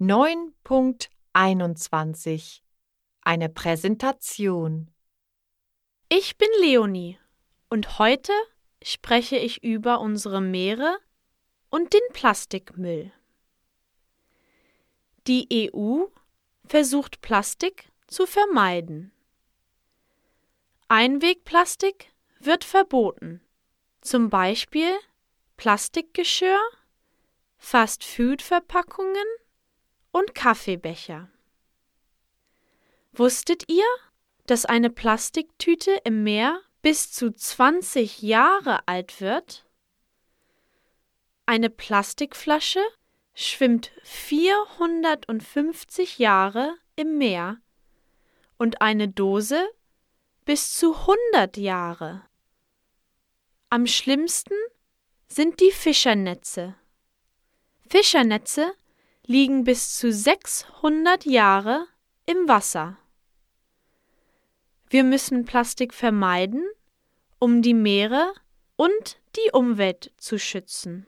9.21 Eine Präsentation Ich bin Leonie und heute spreche ich über unsere Meere und den Plastikmüll. Die EU versucht Plastik zu vermeiden. Einwegplastik wird verboten, zum Beispiel Plastikgeschirr, Fast-Food-Verpackungen und Kaffeebecher. Wusstet ihr, dass eine Plastiktüte im Meer bis zu 20 Jahre alt wird? Eine Plastikflasche schwimmt 450 Jahre im Meer und eine Dose bis zu 100 Jahre. Am schlimmsten sind die Fischernetze. Fischernetze liegen bis zu 600 Jahre im Wasser. Wir müssen Plastik vermeiden, um die Meere und die Umwelt zu schützen.